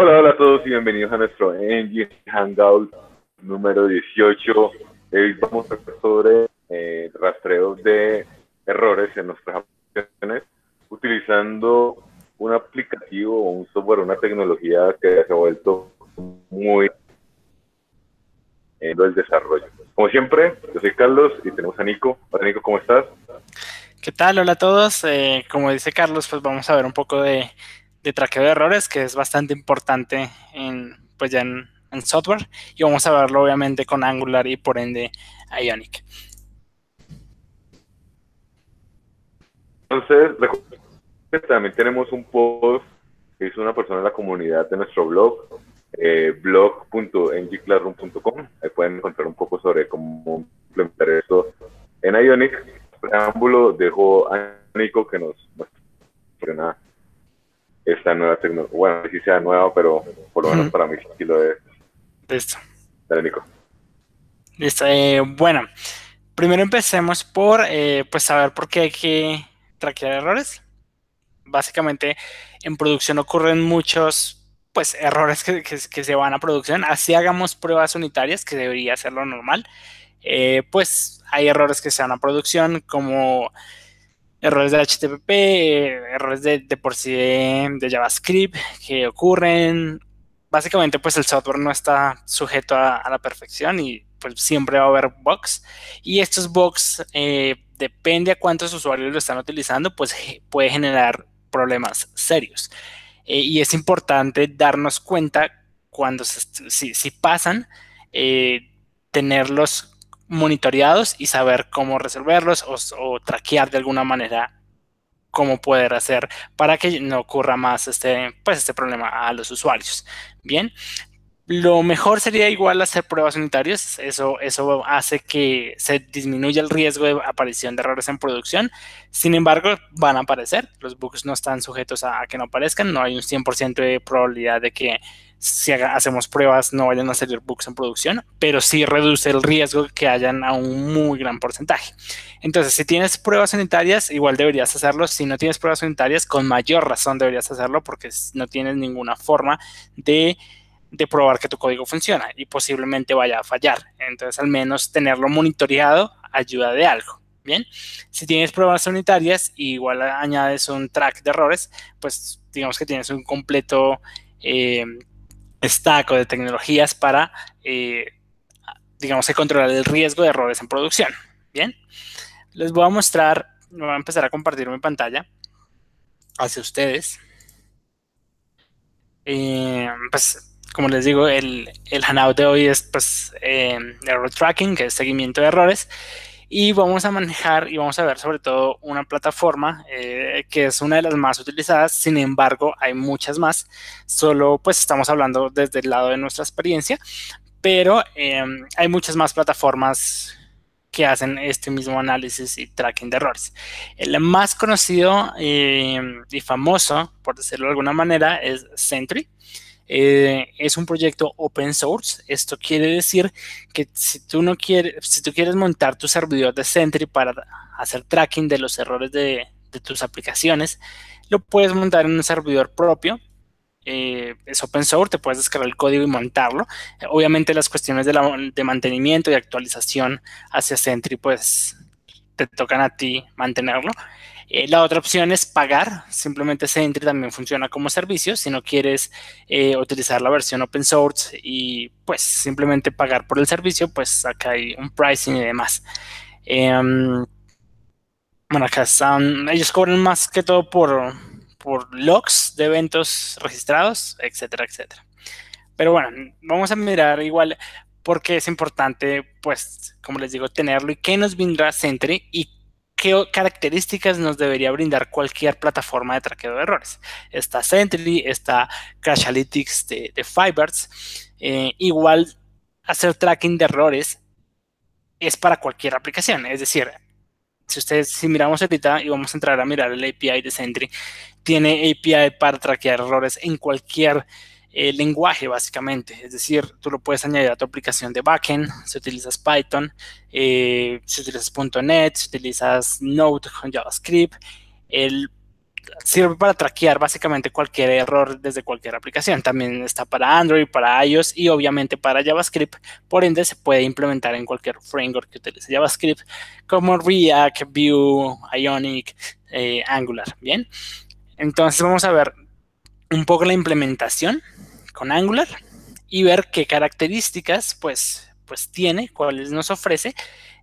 Hola, hola a todos y bienvenidos a nuestro Engine Hangout número 18. Hoy vamos a hablar sobre eh, rastreo de errores en nuestras aplicaciones utilizando un aplicativo o un software, una tecnología que se ha vuelto muy en el desarrollo. Como siempre, yo soy Carlos y tenemos a Nico. Hola Nico, ¿cómo estás? ¿Qué tal? Hola a todos. Eh, como dice Carlos, pues vamos a ver un poco de, de traqueo de errores, que es bastante importante en, pues ya en, software. Y vamos a verlo obviamente con Angular y por ende Ionic. Entonces, también tenemos un post que hizo una persona en la comunidad de nuestro blog, eh, blog.ngclassroom.com. Ahí pueden encontrar un poco sobre cómo implementar esto en Ionic. Preámbulo dejo a Nico que nos muestra esta nueva tecnología. Bueno, si sea nueva, pero por lo menos para mí sí lo es. Listo. Dale, Nico. Listo. Eh, bueno, primero empecemos por eh, pues saber por qué hay que traquear errores. Básicamente, en producción ocurren muchos pues errores que, que, se van a producción. Así hagamos pruebas unitarias, que debería ser lo normal. Eh, pues hay errores que se van a producción, como errores de HTTP, errores de, por sí de, JavaScript que ocurren. Básicamente, pues el software no está sujeto a, la perfección y pues siempre va a haber bugs. Y estos bugs, eh, depende a cuántos usuarios lo están utilizando, pues puede generar problemas serios. Eh, y es importante darnos cuenta cuando si, pasan, eh, tenerlos monitoreados y saber cómo resolverlos o, traquear de alguna manera cómo poder hacer para que no ocurra más este, pues este problema a los usuarios. Bien, lo mejor sería igual hacer pruebas unitarias, eso, eso hace que se disminuya el riesgo de aparición de errores en producción, sin embargo van a aparecer, los bugs no están sujetos a, que no aparezcan, no hay un 100% de probabilidad de que si hacemos pruebas no vayan a salir bugs en producción, pero sí reduce el riesgo que hayan a un muy gran porcentaje. Entonces, si tienes pruebas unitarias, igual deberías hacerlo. Si no tienes pruebas unitarias, con mayor razón deberías hacerlo porque no tienes ninguna forma de de probar que tu código funciona y posiblemente vaya a fallar. Entonces, al menos tenerlo monitoreado ayuda de algo. Bien, si tienes pruebas unitarias y igual añades un track de errores, pues digamos que tienes un completo eh, de tecnologías para, eh, digamos controlar el riesgo de errores en producción. Bien, les voy a mostrar, voy a empezar a compartir mi pantalla hacia ustedes. Eh, pues como les digo, el, el hangout de hoy es pues em, error tracking, que es seguimiento de errores. Y vamos a manejar y vamos a ver sobre todo una plataforma eh, que es una de las más utilizadas. Sin embargo, hay muchas más. Solo pues estamos hablando desde el lado de nuestra experiencia. Pero em, hay muchas más plataformas que hacen este mismo análisis y tracking de errores. El más conocido em, y famoso, por decirlo de alguna manera, es Sentry. Eh, es un proyecto open source. Esto quiere decir que si tú no quieres, si tú quieres montar tu servidor de Sentry para hacer tracking de los errores de, tus aplicaciones, lo puedes montar en un servidor propio. Eh, es open source, te puedes descargar el código y montarlo. Obviamente las cuestiones de, de mantenimiento y actualización hacia Sentry, pues te tocan a ti mantenerlo. Eh, la otra opción es pagar, simplemente Sentry también funciona como servicio, si no quieres eh, utilizar la versión open source y pues simplemente pagar por el servicio, pues acá hay un pricing y demás. Em, bueno, acá están, ellos cobran más que todo por, por logs de eventos registrados, etcétera, etcétera. Pero bueno, vamos a mirar igual porque es importante, pues, como les digo, tenerlo y qué nos vendrá Sentry y qué características nos debería brindar cualquier plataforma de traqueo de errores. Está Sentry, está Crashalytics de, de Fibers. Eh, igual, hacer tracking de errores es para cualquier aplicación. Es decir, si ustedes, si miramos ahorita y vamos a entrar a mirar el API de Sentry, tiene API para traquear errores en cualquier el lenguaje básicamente, es decir, tú lo puedes añadir a tu aplicación de backend, si utilizas Python, eh, si utilizas .NET, si utilizas Node con JavaScript, él sirve para traquear básicamente cualquier error desde cualquier aplicación. También está para Android, para iOS y obviamente para JavaScript. Por ende, se puede implementar en cualquier framework que utilice JavaScript, como React, Vue, Ionic, eh, Angular. Bien, entonces vamos a ver un poco la implementación con Angular y ver qué características pues, pues tiene, cuáles nos ofrece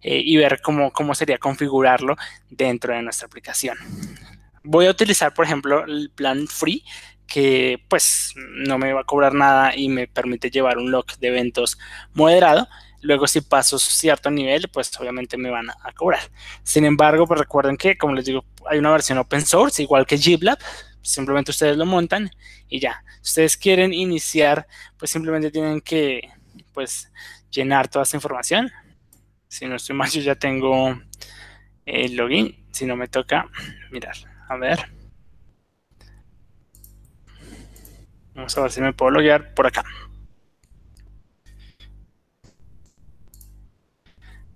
eh, y ver cómo, cómo sería configurarlo dentro de nuestra aplicación voy a utilizar, por ejemplo, el plan free, que pues no me va a cobrar nada y me permite llevar un log de eventos moderado. Luego si paso cierto nivel, pues obviamente me van a, cobrar. Sin embargo, pues recuerden que, como les digo, hay una versión open source, igual que GitLab. Simplemente ustedes lo montan y ya. Si ustedes quieren iniciar, pues simplemente tienen que, pues, llenar toda esta información. Si no estoy mal, yo ya tengo el login. Si no me toca, mirar. A ver. Vamos a ver si me puedo loguear por acá.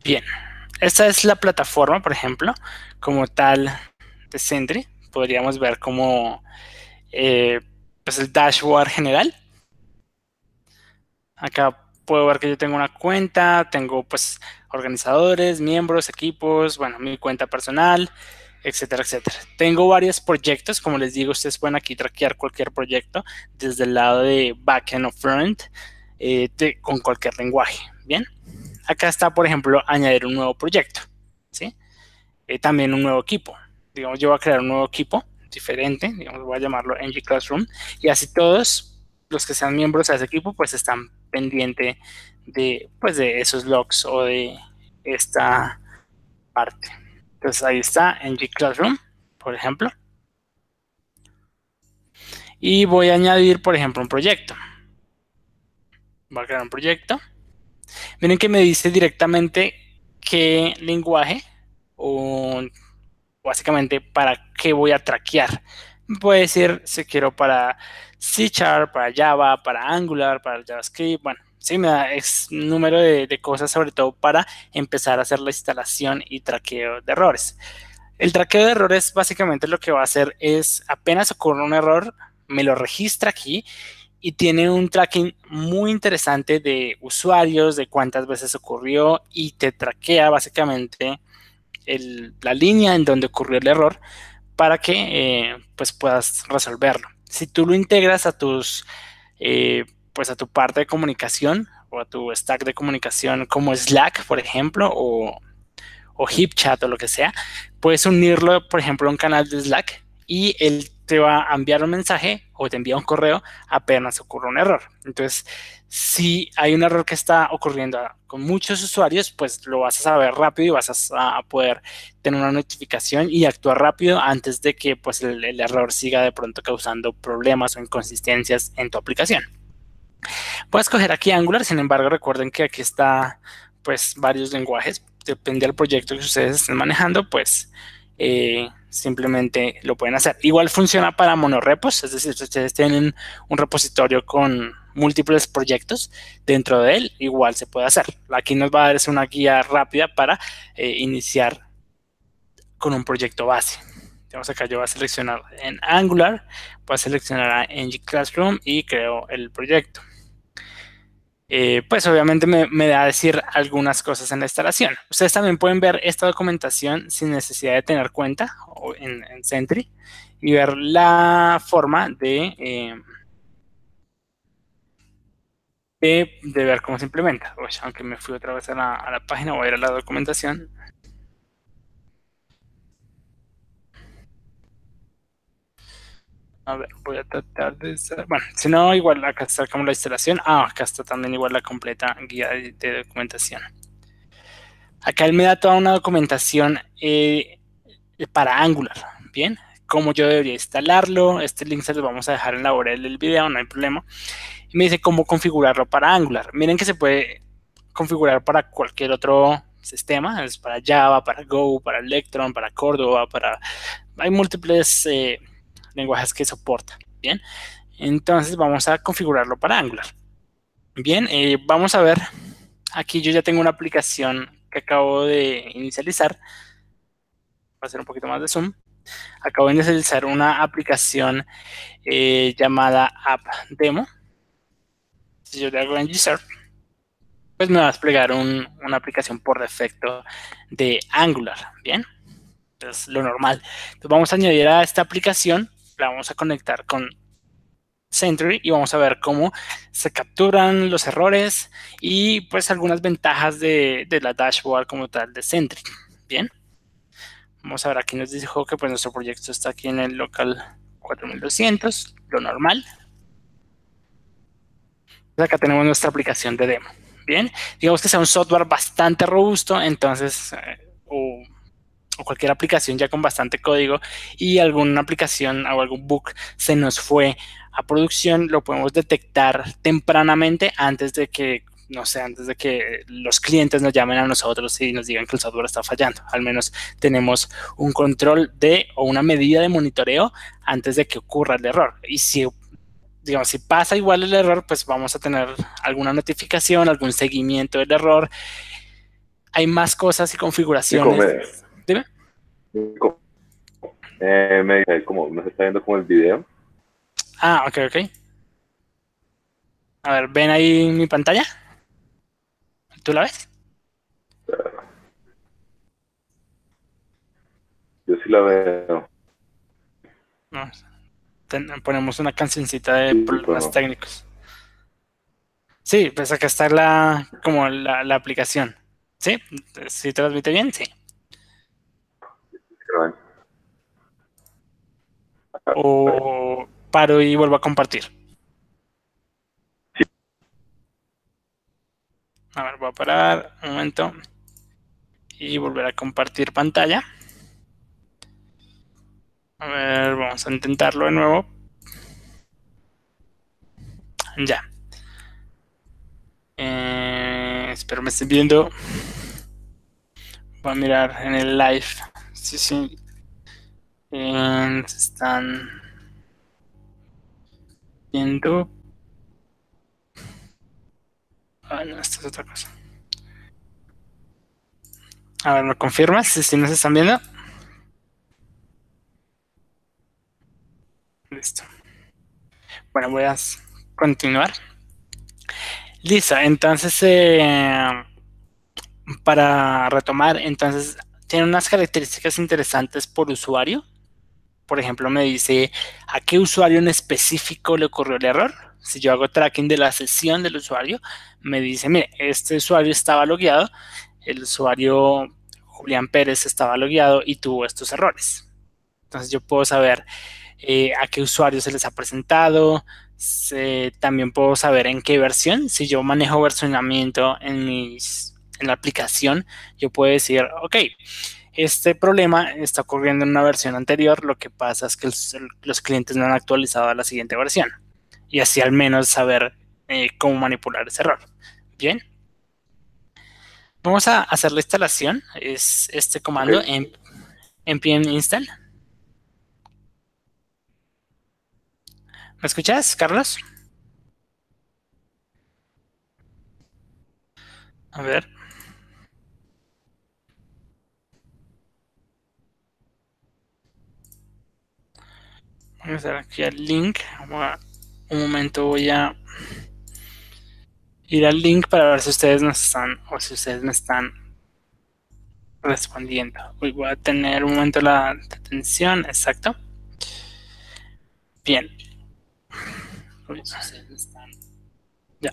Bien. Esta es la plataforma, por ejemplo, como tal de Sentry. Podríamos ver como eh, pues el dashboard general. Acá puedo ver que yo tengo una cuenta, tengo pues organizadores, miembros, equipos, bueno, mi cuenta personal, etcétera, etcétera. Tengo varios proyectos, como les digo, ustedes pueden aquí traquear cualquier proyecto desde el lado de backend o front eh, con cualquier lenguaje. Bien, acá está, por ejemplo, añadir un nuevo proyecto, ¿sí? Eh, también un nuevo equipo. Digamos, yo voy a crear un nuevo equipo diferente, digamos, voy a llamarlo NG Classroom, y así todos los que sean miembros de ese equipo, pues están pendientes de, pues, de esos logs o de esta parte. Entonces ahí está en G Classroom, por ejemplo. Y voy a añadir, por ejemplo, un proyecto. Voy a crear un proyecto. Miren que me dice directamente qué lenguaje o básicamente para qué voy a traquear. Puede decir si quiero para C Sharp, para Java, para Angular, para JavaScript, bueno, sí, me da es número de, cosas, sobre todo para empezar a hacer la instalación y traqueo de errores. El traqueo de errores básicamente lo que va a hacer es apenas ocurre un error, me lo registra aquí y tiene un tracking muy interesante de usuarios, de cuántas veces ocurrió y te traquea básicamente la línea en donde ocurrió el error para que eh, pues puedas resolverlo. Si tú lo integras a tus eh, pues a tu parte de comunicación o a tu stack de comunicación como Slack, por ejemplo, o, o HipChat o lo que sea, puedes unirlo, por ejemplo, a un canal de Slack y él te va a enviar un mensaje o te envía un correo apenas ocurre un error. Entonces, si hay un error que está ocurriendo con muchos usuarios, pues lo vas a saber rápido y vas a, poder tener una notificación y actuar rápido antes de que pues, el error siga de pronto causando problemas o inconsistencias en tu aplicación. Voy a escoger aquí Angular, sin embargo recuerden que aquí está pues varios lenguajes, depende del proyecto que ustedes estén manejando, pues eh, simplemente lo pueden hacer. Igual funciona para monorepos, es decir, si ustedes tienen un repositorio con múltiples proyectos dentro de él, igual se puede hacer. Aquí nos va a dar una guía rápida para eh, iniciar con un proyecto base. Entonces acá yo voy a seleccionar en Angular, voy a seleccionar en G Classroom y creo el proyecto. Eh, pues obviamente me, da a decir algunas cosas en la instalación. Ustedes también pueden ver esta documentación sin necesidad de tener cuenta en, en Sentry y ver la forma de, eh, de, ver cómo se implementa. aunque me fui otra vez a la, a la página, voy a ir a la documentación. Voy a tratar de... Bueno, si no, igual acá está como la instalación. Ah, acá está también igual la completa guía de, documentación. Acá él me da toda una documentación eh, para Angular. Bien, cómo yo debería instalarlo. Este link se lo vamos a dejar en la URL del video, no hay problema. Y me dice cómo configurarlo para Angular. Miren que se puede configurar para cualquier otro sistema. Es para Java, para Go, para Electron, para Cordova, para... Hay múltiples... Eh, lenguajes que soporta. Bien, entonces vamos a configurarlo para Angular. Bien, eh, vamos a ver. Aquí yo ya tengo una aplicación que acabo de inicializar. Voy a hacer un poquito más de zoom. Acabo de inicializar una aplicación eh, llamada App Demo. Si yo le hago en G pues me va a desplegar una aplicación por defecto de Angular. Bien, es lo normal. Entonces vamos a añadir a esta aplicación, la vamos a conectar con Sentry y vamos a ver cómo se capturan los errores y pues algunas ventajas de, de la dashboard como tal de Sentry. Bien. Vamos a ver, aquí nos dijo que pues nuestro proyecto está aquí en el local 4200, lo normal. Acá tenemos nuestra aplicación de demo. Bien, digamos que sea un software bastante robusto, entonces, eh, o, cualquier aplicación ya con bastante código y alguna aplicación o algún bug se nos fue a producción, lo podemos detectar tempranamente antes de que no sé, antes de que los clientes nos llamen a nosotros y nos digan que el software está fallando. Al menos tenemos un control de o una medida de monitoreo antes de que ocurra el error. Y si, digamos, si pasa igual el error, pues vamos a tener alguna notificación, algún seguimiento del error. Hay más cosas y configuraciones. Eh, me dice como, nos está viendo como el video. Ah, ok, ok. A ver, ¿ven ahí mi pantalla? ¿Tú la ves? Yo sí la veo. No, ponemos una cancioncita de problemas técnicos. Sí, pues acá está la como la, la aplicación. ¿Sí? ¿Sí transmite bien? Sí. O paro y vuelvo a compartir. A ver, voy a parar un momento y volver a compartir pantalla. A ver, vamos a intentarlo de nuevo. Ya. Eh, espero me estén viendo. Voy a mirar en el live. Sí, sí. se están viendo. Ah, no, esto es otra cosa. A ver, ¿me confirmas si nos están viendo? Listo. Bueno, voy a continuar. Listo, entonces, eh, para retomar, entonces, tiene unas características interesantes por usuario. Por ejemplo, me dice a qué usuario en específico le ocurrió el error si yo hago tracking de la sesión del usuario, me dice, mire, este usuario estaba logueado, el usuario Julián Pérez estaba logueado y tuvo estos errores. Entonces yo puedo saber eh, a qué usuario se les ha presentado, también puedo saber en qué versión, si yo manejo versionamiento en, mis, en la aplicación, yo puedo decir, ok, este problema está ocurriendo en una versión anterior, lo que pasa es que los clientes no han actualizado a la siguiente versión y así al menos saber eh, cómo manipular ese error. Bien. Vamos a hacer la instalación. Es este comando en npm install. ¿Me escuchas, Carlos? A ver. Vamos a hacer aquí el link. Un momento voy a ir al link para ver si ustedes nos están o si ustedes me están respondiendo. Voy a tener un momento la atención, exacto. Bien. Ya.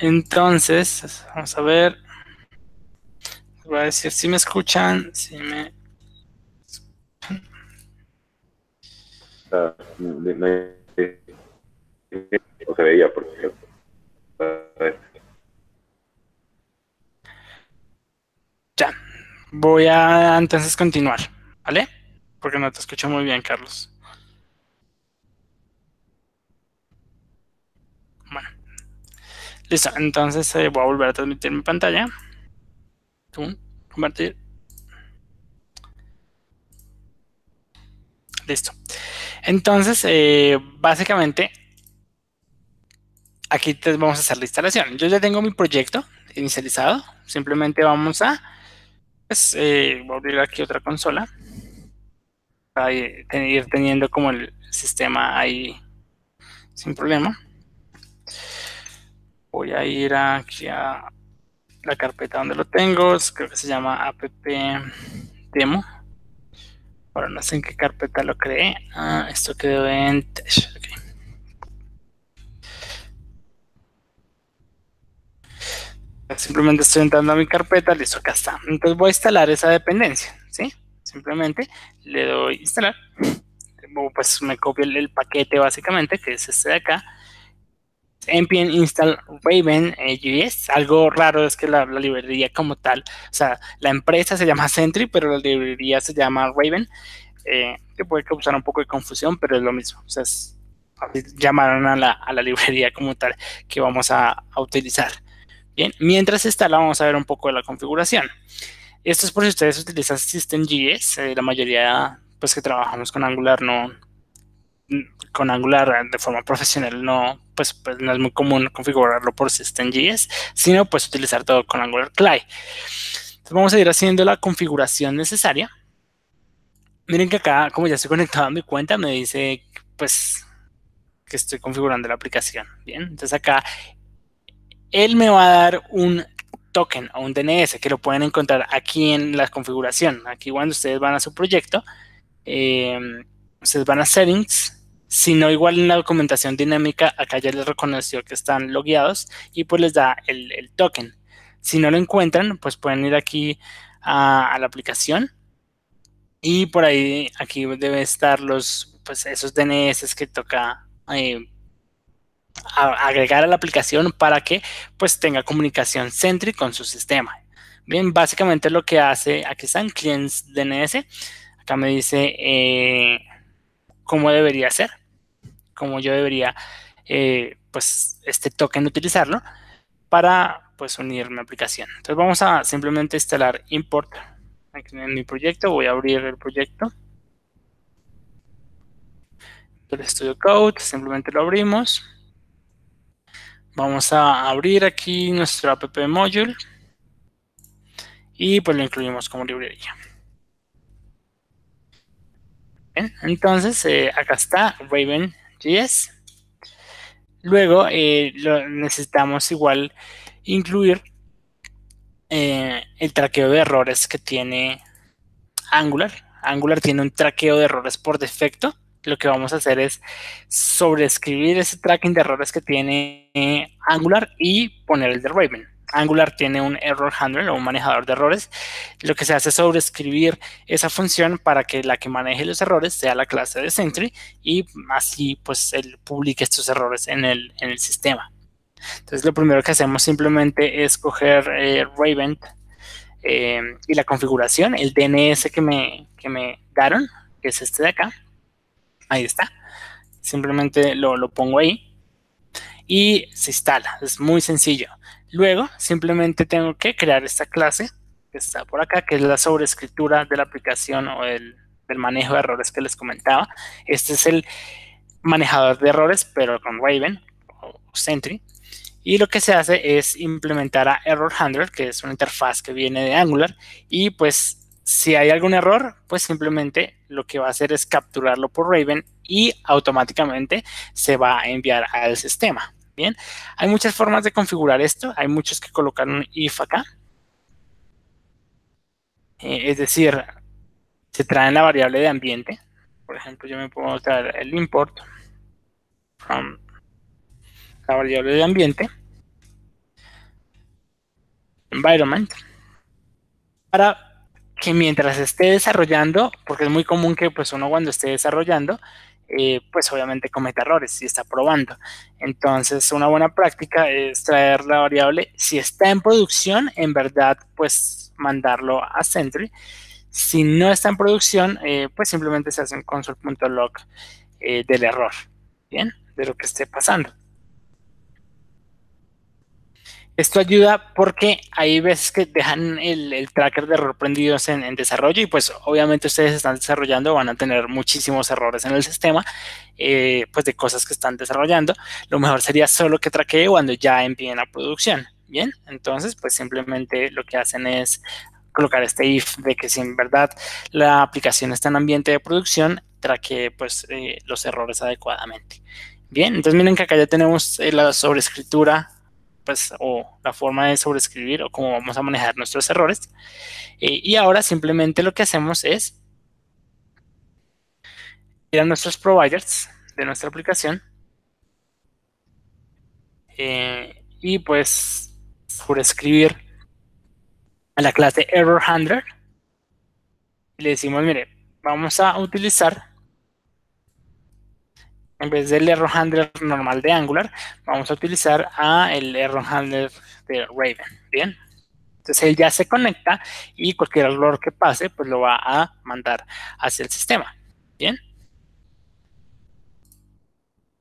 Entonces, vamos a ver. Voy a decir si me escuchan, si me no se veía porque ya voy a entonces continuar vale porque no te escucho muy bien Carlos. Bueno listo entonces eh, voy a volver a transmitir mi pantalla. Compartir. Listo entonces, eh, básicamente, aquí vamos a hacer la instalación. Yo ya tengo mi proyecto inicializado. Simplemente vamos a pues eh, a abrir aquí otra consola para ir teniendo como el sistema ahí sin problema. Voy a ir aquí a la carpeta donde lo tengo, creo que se llama app demo. Ahora no sé en qué carpeta lo creé. Ah, esto quedó en Simplemente estoy entrando a mi carpeta, listo, acá está. Entonces voy a instalar esa dependencia, ¿sí? Simplemente le doy instalar. Pues me copio el, paquete básicamente, que es este de acá. Npm install Raven eh, Algo raro es que la, librería como tal, o sea, la empresa se llama Sentry, pero la librería se llama Raven. Eh, que puede causar un poco de confusión, pero es lo mismo. O sea, llamaron a la, a la, librería como tal que vamos a, a utilizar. Bien, mientras instala vamos a ver un poco de la configuración. Esto es por si ustedes utilizan SystemJS, eh, la mayoría pues que trabajamos con Angular no con Angular de forma profesional no pues, pues no es muy común configurarlo por SystemJS, sino pues utilizar todo con Angular Clay. Entonces vamos a ir haciendo la configuración necesaria. Miren que acá, como ya estoy conectado a mi cuenta, me dice pues que estoy configurando la aplicación. Bien, entonces acá él me va a dar un token o un DNS que lo pueden encontrar aquí en la configuración. Aquí cuando ustedes van a su proyecto, em, ustedes van a settings, si no igual en la documentación dinámica, acá ya les reconoció que están logueados y pues les da el, token. Si no lo encuentran, pues pueden ir aquí a, la aplicación y por ahí aquí debe estar los pues esos DNS que toca eh, agregar a la aplicación para que pues tenga comunicación Sentry con su sistema. Bien, básicamente lo que hace, aquí están clients DNS, acá me dice eh, cómo debería ser, cómo yo debería eh, pues este token utilizarlo para pues unir mi aplicación. Entonces vamos a simplemente instalar import en mi proyecto, voy a abrir el proyecto. El Studio Code, simplemente lo abrimos. Vamos a abrir aquí nuestro app module y pues lo incluimos como librería. entonces, eh, acá está Raven.js. Luego eh, necesitamos igual incluir eh, el traqueo de errores que tiene Angular. Angular tiene un traqueo de errores por defecto lo que vamos a hacer es sobreescribir ese tracking de errores que tiene Angular y poner el de Raven. Angular tiene un error handler o un manejador de errores. Lo que se hace es sobreescribir esa función para que la que maneje los errores sea la clase de Sentry y así pues él publique estos errores en el, sistema. Entonces lo primero que hacemos simplemente es coger eh, Raven eh, y la configuración, el DNS que me, que me daron, que es este de acá Ahí está. Simplemente lo, pongo ahí y se instala. Es muy sencillo. Luego, simplemente tengo que crear esta clase que está por acá, que es la sobreescritura de la aplicación o el, del manejo de errores que les comentaba. Este es el manejador de errores, pero con Raven o Sentry. Y lo que se hace es implementar a Error Handler, que es una interfaz que viene de Angular, y pues si hay algún error, pues simplemente lo que va a hacer es capturarlo por Raven y automáticamente se va a enviar al sistema. Bien, hay muchas formas de configurar esto. Hay muchos que colocan un if acá. Eh, es decir, se traen la variable de ambiente. Por ejemplo, yo me puedo traer el import from la variable de ambiente environment para que mientras esté desarrollando, porque es muy común que pues uno cuando esté desarrollando, eh, pues obviamente cometa errores y está probando. Entonces, una buena práctica es traer la variable, si está en producción, en verdad, pues mandarlo a Sentry. Si no está en producción, eh, pues simplemente se hace un console.log eh, del error, ¿bien? De lo que esté pasando. Esto ayuda porque hay veces que dejan el, tracker de error prendidos en, desarrollo y pues obviamente ustedes están desarrollando, van a tener muchísimos errores en el sistema, eh, pues de cosas que están desarrollando. Lo mejor sería solo que traquee cuando ya envíen a producción. Bien, entonces pues simplemente lo que hacen es colocar este if de que si en verdad la aplicación está en ambiente de producción, traque pues eh, los errores adecuadamente. Bien, entonces miren que acá ya tenemos eh, la sobrescritura pues o la forma de sobreescribir o cómo vamos a manejar nuestros errores. Eh, y ahora simplemente lo que hacemos es ir a nuestros providers de nuestra aplicación y pues sobreescribir a la clase error handler y le decimos, mire, vamos a utilizar en vez del error handler normal de Angular, vamos a utilizar a el error handler de Raven, ¿bien? Entonces él ya se conecta y cualquier error que pase, pues lo va a mandar hacia el sistema, ¿bien?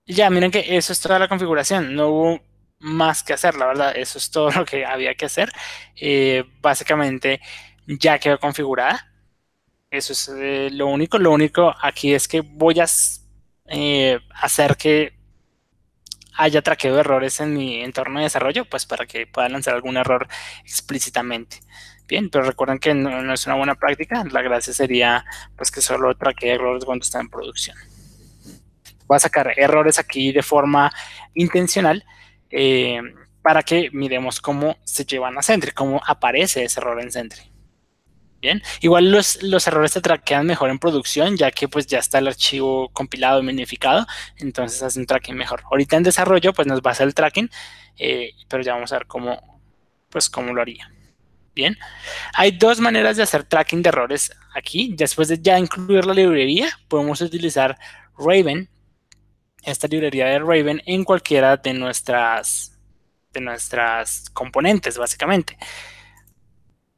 ya, miren que eso es toda la configuración, no hubo más que hacer, la verdad, eso es todo lo que había que hacer. Eh, básicamente ya quedó configurada. Eso es eh, lo único. Lo único aquí es que voy a eh, hacer que haya traqueo errores en mi entorno de desarrollo, pues para que pueda lanzar algún error explícitamente. Bien, pero recuerden que no, es una buena práctica. La gracia sería pues que solo traquee errores cuando está en producción. Voy a sacar errores aquí de forma intencional eh, para que miremos cómo se llevan a Sentry, cómo aparece ese error en Sentry. Bien, igual los, los, errores se traquean mejor en producción, ya que pues ya está el archivo compilado y minificado, entonces hace un tracking mejor. Ahorita en desarrollo pues nos va a hacer el tracking, eh, pero ya vamos a ver cómo, pues cómo lo haría. Bien, hay dos maneras de hacer tracking de errores aquí. Después de ya incluir la librería, podemos utilizar Raven esta librería de Raven en cualquiera de nuestras, de nuestras componentes, básicamente.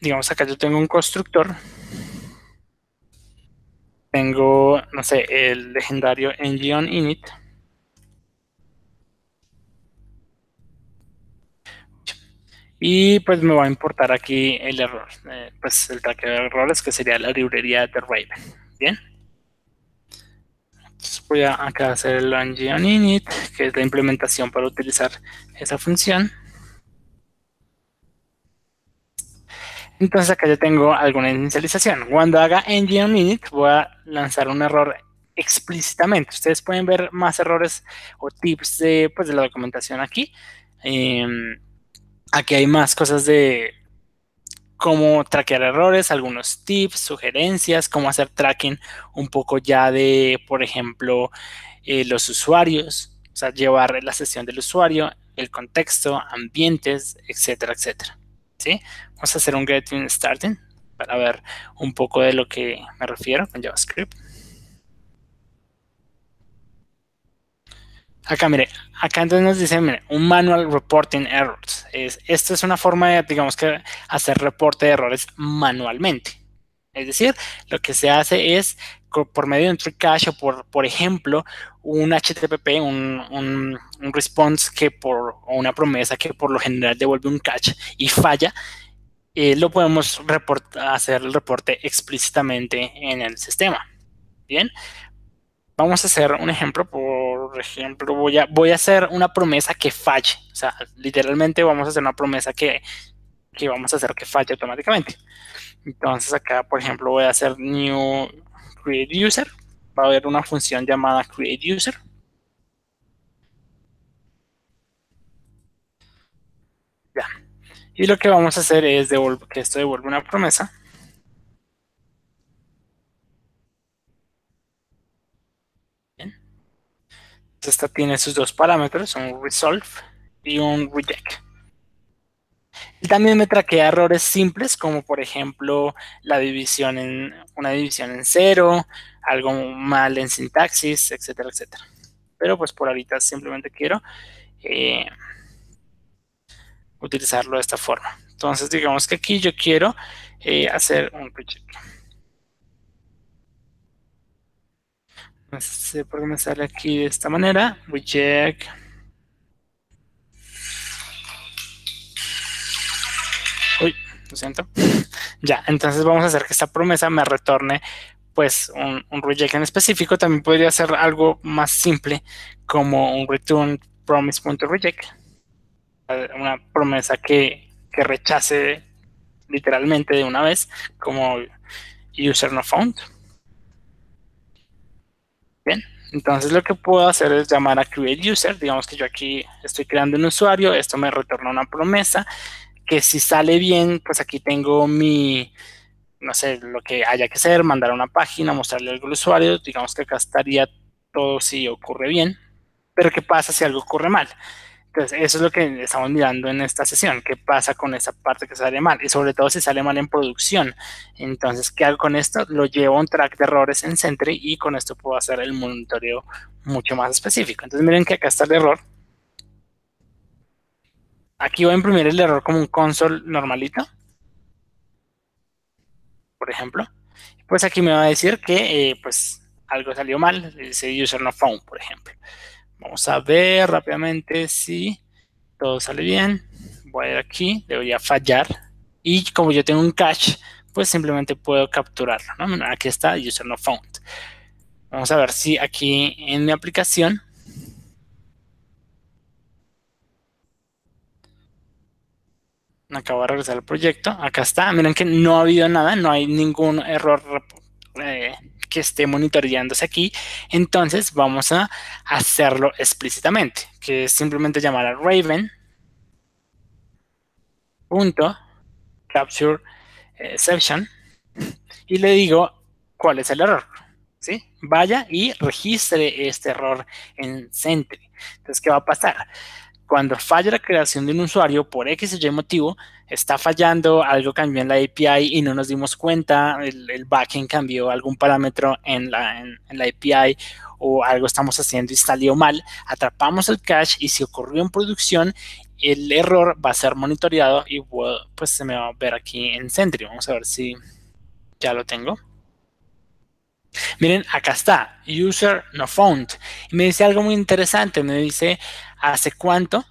Digamos, acá yo tengo un constructor. Tengo, no sé, el legendario Engion init. Y pues me va a importar aquí el error, eh, pues el traqueo de errores que sería la librería de Raven. Bien voy a acá hacer el Engineer init, que es la implementación para utilizar esa función. Entonces acá ya tengo alguna inicialización. Cuando haga engine init voy a lanzar un error explícitamente. Ustedes pueden ver más errores o tips de, pues, de la documentación aquí. Em, aquí hay más cosas de cómo traquear errores, algunos tips, sugerencias, cómo hacer tracking un poco ya de, por ejemplo, eh, los usuarios, o sea, llevar la sesión del usuario, el contexto, ambientes, etcétera, etcétera. Vamos a hacer un getting starting para ver un poco de lo que me refiero con JavaScript. Acá, mire, acá entonces nos dice, mire, un manual reporting errors. Es, esto es una forma de, digamos que, hacer reporte de errores manualmente. Es decir, lo que se hace es, por medio de un tree o por, por ejemplo, un HTTP, un, response que por, o una promesa que por lo general devuelve un cache y falla, eh, lo podemos hacer el reporte explícitamente en el sistema. Bien, vamos a hacer un ejemplo, por ejemplo, voy a, voy a hacer una promesa que falle, o sea, literalmente vamos a hacer una promesa que, que vamos a hacer que falle automáticamente. Entonces acá, por ejemplo, voy a hacer new create user, va a haber una función llamada create user. Ya. Y lo que vamos a hacer es devolver, que esto devuelva una promesa. esta tiene sus dos parámetros, un resolve y un reject. También me traquea errores simples, como por ejemplo la división en una división en cero, algo mal en sintaxis, etcétera, etcétera. Pero pues por ahorita simplemente quiero eh, utilizarlo de esta forma. Entonces digamos que aquí yo quiero eh, hacer un reject. No sé por qué me sale aquí de esta manera. Reject. ya, entonces vamos a hacer que esta promesa me retorne pues un, reject en específico. También podría ser algo más simple como un return promise.reject. Una promesa que, que rechace literalmente de una vez como user no found. Bien, entonces lo que puedo hacer es llamar a create user. Digamos que yo aquí estoy creando un usuario, esto me retorna una promesa que si sale bien, pues aquí tengo mi, no sé, lo que haya que hacer, mandar a una página, mostrarle algo al usuario. Digamos que acá estaría todo si ocurre bien. Pero ¿qué pasa si algo ocurre mal? Entonces, eso es lo que estamos mirando en esta sesión. ¿Qué pasa con esa parte que sale mal? Y sobre todo si sale mal en producción. Entonces, ¿qué hago con esto? Lo llevo a un track de errores en Sentry y con esto puedo hacer el monitoreo mucho más específico. Entonces, miren que acá está el error. Aquí voy a imprimir el error como un console normalito. Por ejemplo. Pues aquí me va a decir que eh, pues algo salió mal. Dice user no found, por ejemplo. Vamos a ver rápidamente si todo sale bien. Voy a ir aquí, debería fallar. Y como yo tengo un cache, pues simplemente puedo capturarlo. Aquí está user no found. Vamos a ver si aquí en mi aplicación acabo de regresar al proyecto. Acá está. Miren que no ha habido nada, no hay ningún error eh, que esté monitoreándose aquí, entonces vamos a hacerlo explícitamente, que es simplemente llamar a Raven punto capture exception y le digo cuál es el error. ¿sí? Vaya y registre este error en Sentry. Entonces, ¿qué va a pasar? Cuando falla la creación de un usuario por X o Y motivo, está fallando, algo cambió en la API y no nos dimos cuenta, el, backend cambió algún parámetro en la, en, la API o algo estamos haciendo y salió mal, atrapamos el cache y si ocurrió en producción, el error va a ser monitoreado y pues se me va a ver aquí en Sentry. Vamos a ver si ya lo tengo. Miren, acá está, user no found. Y me dice algo muy interesante, me dice hace cuánto,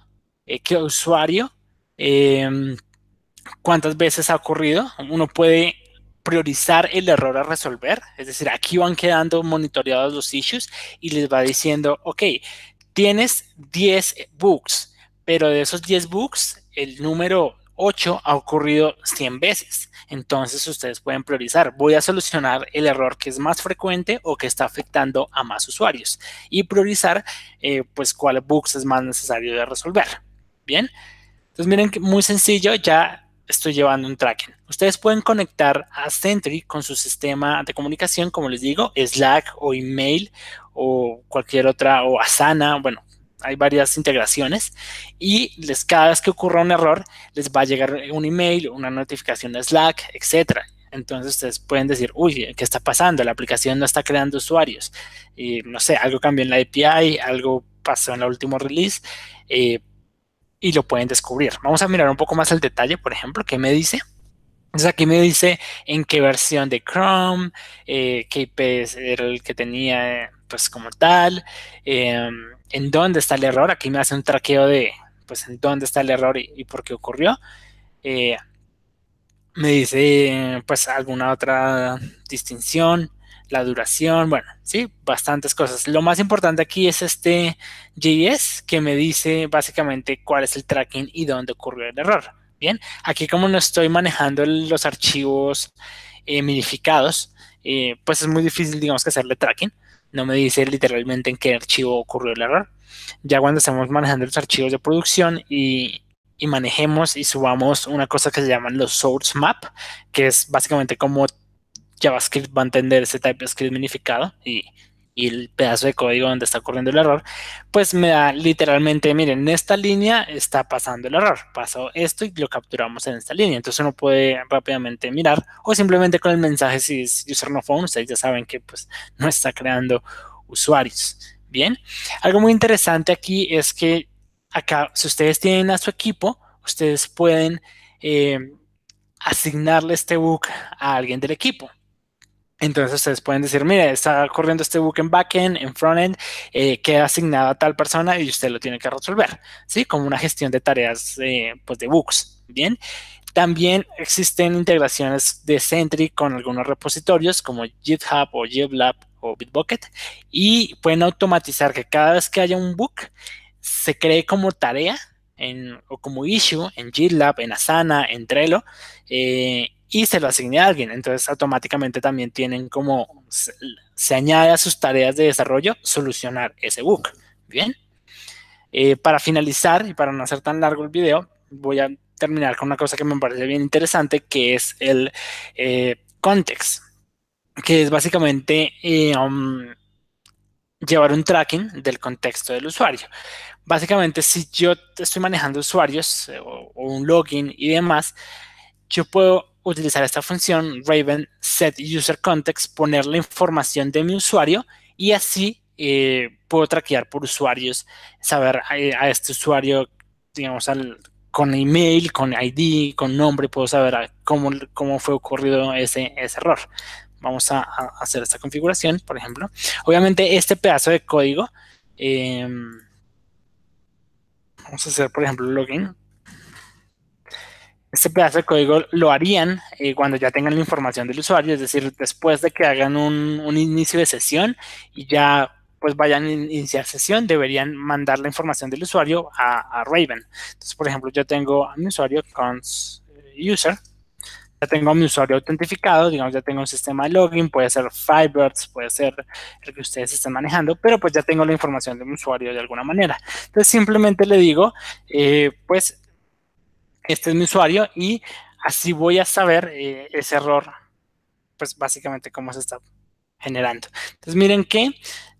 eh, qué usuario, em, cuántas veces ha ocurrido. Uno puede priorizar el error a resolver, es decir, aquí van quedando monitoreados los issues y les va diciendo, ok, tienes 10 bugs, pero de esos 10 bugs, el número 8 ha ocurrido 100 veces. Entonces ustedes pueden priorizar, voy a solucionar el error que es más frecuente o que está afectando a más usuarios y priorizar eh, pues cuál bugs es más necesario de resolver. Bien, entonces miren que muy sencillo, ya estoy llevando un tracking. Ustedes pueden conectar a Sentry con su sistema de comunicación, como les digo, Slack o email o cualquier otra, o Asana, bueno, hay varias integraciones y les, cada vez que ocurra un error les va a llegar un email, una notificación de Slack, etcétera. Entonces ustedes pueden decir, uy, ¿qué está pasando? La aplicación no está creando usuarios. Y no sé, algo cambió en la API, algo pasó en el último release eh, y lo pueden descubrir. Vamos a mirar un poco más el detalle, por ejemplo, ¿qué me dice? Entonces aquí me dice en qué versión de Chrome, eh, qué IP era el que tenía, pues como tal. Eh, en dónde está el error. Aquí me hace un traqueo de, pues, en dónde está el error y, por qué ocurrió. Eh, me dice, pues, alguna otra distinción, la duración, bueno, sí, bastantes cosas. Lo más importante aquí es este JS que me dice básicamente cuál es el tracking y dónde ocurrió el error. Bien, aquí como no estoy manejando los archivos eh, minificados, eh, pues es muy difícil, digamos, que hacerle tracking no me dice literalmente en qué archivo ocurrió el error. Ya cuando estamos manejando los archivos de producción y, manejemos y subamos una cosa que se llaman los source map, que es básicamente como JavaScript va a entender ese TypeScript minificado y, y el pedazo de código donde está ocurriendo el error, pues me da literalmente, miren, en esta línea está pasando el error, pasó esto y lo capturamos en esta línea, entonces uno puede rápidamente mirar o simplemente con el mensaje si es user no phone, ustedes ya saben que pues no está creando usuarios. Bien, algo muy interesante aquí es que acá, si ustedes tienen a su equipo, ustedes pueden eh, asignarle este book a alguien del equipo. Entonces ustedes pueden decir, mire, está corriendo este book en backend, en frontend, eh, queda asignado a tal persona y usted lo tiene que resolver, ¿sí? Como una gestión de tareas eh, pues de books, ¿bien? También existen integraciones de Sentry con algunos repositorios como GitHub o GitLab o Bitbucket y pueden automatizar que cada vez que haya un book se cree como tarea en, o como issue en GitLab, en Asana, en Trello, eh, y se lo asigné a alguien. Entonces automáticamente también tienen como, se, añade a sus tareas de desarrollo solucionar ese bug. Bien. Eh, para finalizar y para no hacer tan largo el video, voy a terminar con una cosa que me parece bien interesante, que es el eh, context, que es básicamente um, llevar un tracking del contexto del usuario. Básicamente, si yo estoy manejando usuarios eh, o, un login y demás, yo puedo utilizar esta función Raven set user context, poner la información de mi usuario y así eh, puedo traquear por usuarios, saber eh, a, este usuario, digamos, con email, con ID, con nombre, puedo saber cómo, cómo fue ocurrido ese, ese error. Vamos a, hacer esta configuración, por ejemplo. Obviamente este pedazo de código, em, vamos a hacer, por ejemplo, login. Este pedazo de código lo harían eh, cuando ya tengan la información del usuario, es decir, después de que hagan un, inicio de sesión y ya pues vayan a iniciar sesión, deberían mandar la información del usuario a, a Raven. Entonces, por ejemplo, yo tengo a mi usuario con user ya tengo mi usuario autentificado, digamos, ya tengo un sistema de login, puede ser Firebirds, puede ser el que ustedes estén manejando, pero pues ya tengo la información de mi usuario de alguna manera. Entonces simplemente le digo, eh, pues, este es mi usuario y así voy a saber eh, ese error, pues básicamente cómo se está generando. Entonces miren que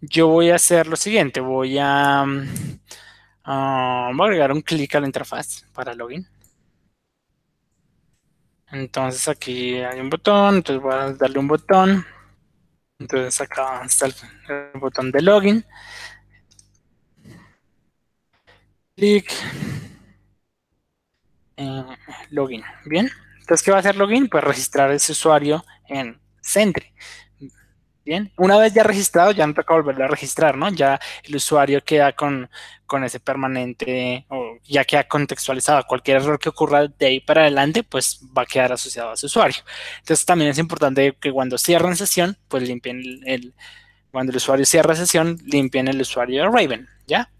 yo voy a hacer lo siguiente, ah, voy a agregar un clic a la interfaz para login. Entonces aquí hay un botón, entonces voy a darle un botón. Entonces acá está el, botón de login. Clic. En login. Bien. Entonces, ¿qué va a hacer login? Pues registrar ese usuario en Sentry. Bien, una vez ya registrado, ya no toca volverlo a registrar, ¿no? Ya el usuario queda con, ese permanente o ya queda contextualizado. Cualquier error que ocurra de ahí para adelante, pues va a quedar asociado a ese usuario. Entonces también es importante que cuando cierren sesión, pues limpien el, cuando el usuario cierra sesión, limpien el usuario de Raven, ¿ya?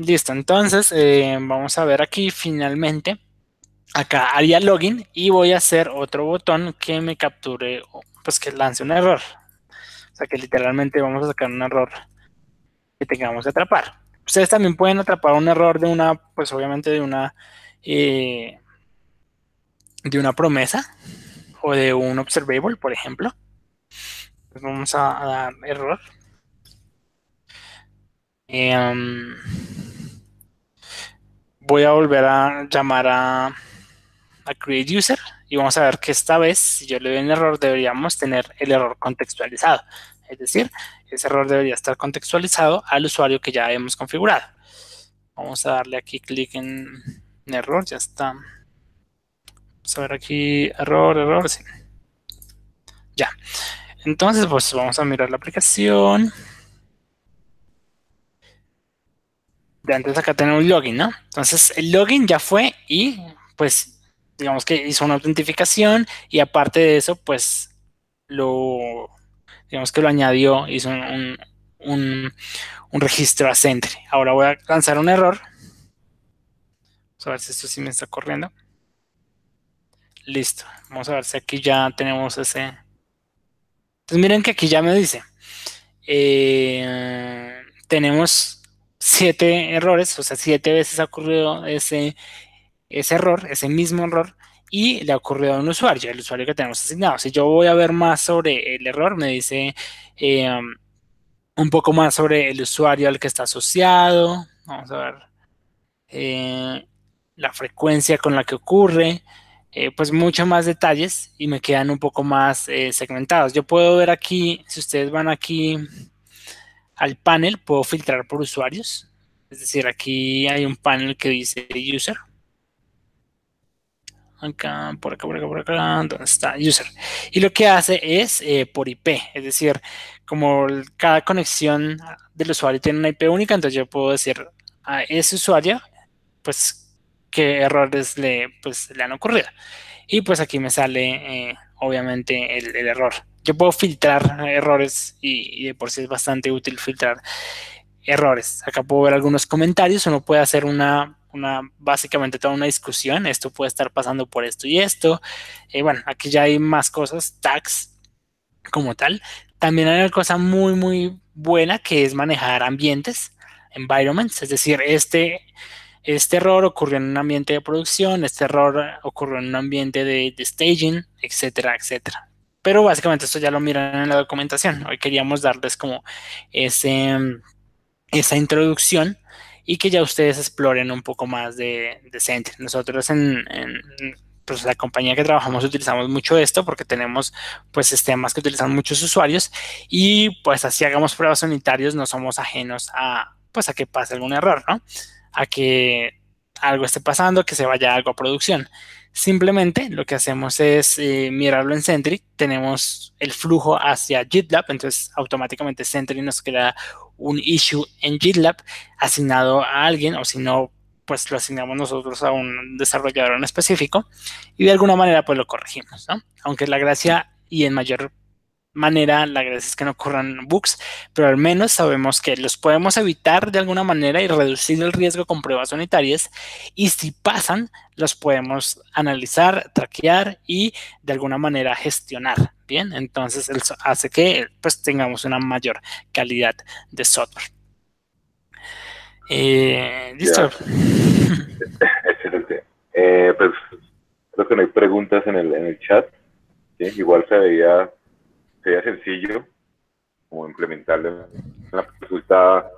Listo, entonces eh, vamos a ver aquí finalmente. Acá haría login y voy a hacer otro botón que me capture pues que lance un error. O sea que literalmente vamos a sacar un error que tengamos que atrapar. Ustedes también pueden atrapar un error de una, pues obviamente de una, eh, de una promesa o de un observable, por ejemplo. Pues vamos a, dar error. Em, voy a volver a llamar a, create user y vamos a ver que esta vez, si yo le doy un error, deberíamos tener el error contextualizado. Es decir, ese error debería estar contextualizado al usuario que ya hemos configurado. Vamos a darle aquí clic en, error, ya está. Vamos a ver aquí, error, error, sí. Ya. Entonces, pues vamos a mirar la aplicación. De antes acá tenemos login, ¿no? Entonces, el login ya fue y pues digamos que hizo una autentificación y aparte de eso, pues lo, digamos que lo añadió, hizo un, un, registro a Sentry. Ahora voy a lanzar un error. Vamos a ver si esto sí me está corriendo. Listo. Vamos a ver si aquí ya tenemos ese. Entonces miren que aquí ya me dice. Eh, tenemos siete errores, o sea, siete veces ha ocurrido ese, ese error, ese mismo error, y le ha ocurrido a un usuario, el usuario que tenemos asignado. Si yo voy a ver más sobre el error, me dice eh, un poco más sobre el usuario al que está asociado. Vamos a ver eh, la frecuencia con la que ocurre. Eh, pues mucho más detalles y me quedan un poco más segmentados. Yo puedo ver aquí, si ustedes van aquí al panel, puedo filtrar por usuarios. Es decir, aquí hay un panel que dice user acá, por acá, por acá, por acá, ¿dónde está? User. Y lo que hace es eh, por IP, es decir, como cada conexión del usuario tiene una IP única, entonces yo puedo decir a ese usuario, pues, qué errores le, pues, le han ocurrido. Y pues aquí me sale, eh, obviamente, el, error. Yo puedo filtrar errores y, de por sí es bastante útil filtrar errores. Acá puedo ver algunos comentarios, uno puede hacer una, una básicamente toda una discusión, esto puede estar pasando por esto y esto. Eh, bueno, aquí ya hay más cosas, tags como tal. También hay una cosa muy, muy buena que es manejar ambientes, environments, es decir, este, este error ocurrió en un ambiente de producción, este error ocurrió en un ambiente de, de staging, etcétera, etcétera. Pero básicamente esto ya lo miran en la documentación. Hoy queríamos darles como ese, esa introducción y que ya ustedes exploren un poco más de, de Nosotros en, pues, la compañía que trabajamos utilizamos mucho esto porque tenemos pues sistemas que utilizan muchos usuarios y pues así hagamos pruebas unitarios no somos ajenos a pues a que pase algún error, ¿no? A que algo esté pasando, que se vaya algo a producción. Simplemente lo que hacemos es eh, mirarlo en Sentry, tenemos el flujo hacia GitLab, entonces automáticamente Sentry nos crea un issue en GitLab asignado a alguien, o si no, pues lo asignamos nosotros a un desarrollador en específico y de alguna manera pues lo corregimos, ¿no? Aunque la gracia y en mayor manera, la gracia es que no ocurran bugs, pero al menos sabemos que los podemos evitar de alguna manera y reducir el riesgo con pruebas unitarias. Y si pasan, los podemos analizar, traquear y de alguna manera gestionar. Bien, entonces eso hace que pues tengamos una mayor calidad de software. Eh, Listo. Excelente. Eh, pues creo que no hay preguntas en el, en el chat. Igual se veía sería sencillo como implementarlo en la consulta.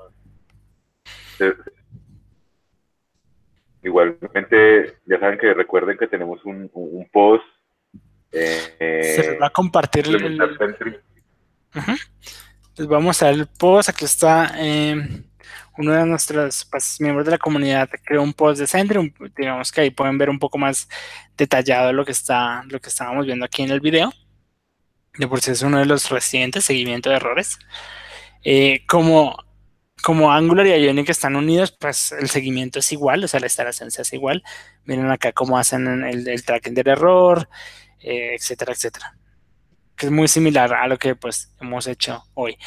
Igualmente, ya saben que recuerden que tenemos un, post. Eh, Se va a compartir el. Les vamos a dar el post. Aquí está. Eh, uno de nuestros pues, miembros de la comunidad creó un post de Sentry, digamos que ahí pueden ver un poco más detallado lo que está, lo que estábamos viendo aquí en el video de por sí es uno de los recientes seguimiento de errores. Eh, como, como Angular y Ionic están unidos, pues el seguimiento es igual, o sea, la instalación se hace igual. Miren acá cómo hacen el, tracking del error, eh, etcétera, etcétera. Que es muy similar a lo que pues hemos hecho hoy.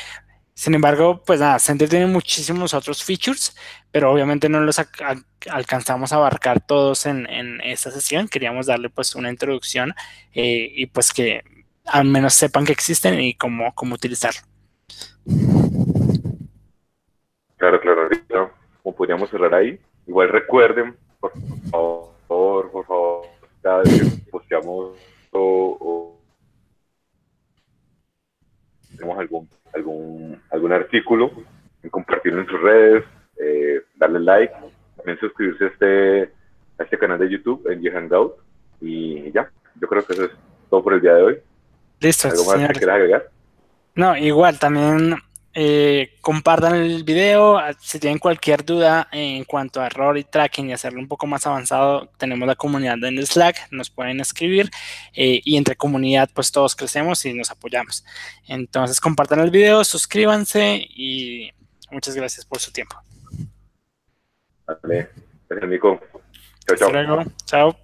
Sin embargo, pues nada, Center tiene muchísimos otros features, pero obviamente no los alcanzamos a abarcar todos en, esta sesión. Queríamos darle pues una introducción eh, y pues que al menos sepan que existen y cómo, cómo utilizarlo. Claro, claro, como podríamos cerrar ahí. Igual recuerden, por favor, por favor, cada vez que posteamos o, tenemos algún, algún, algún artículo, compartirlo en sus redes, eh, darle like, también suscribirse a este, a este canal de YouTube en Hangout y ya, yo creo que eso es todo por el día de hoy. Listo, No, igual, también eh, compartan el video. Ah, si tienen cualquier duda en cuanto a error y tracking y hacerlo un poco más avanzado, tenemos la comunidad en Slack, nos pueden escribir eh, y entre comunidad pues todos crecemos y nos apoyamos. Entonces compartan el video, suscríbanse y muchas gracias por su tiempo. Vale, gracias Nico. Chao, chao. Chao.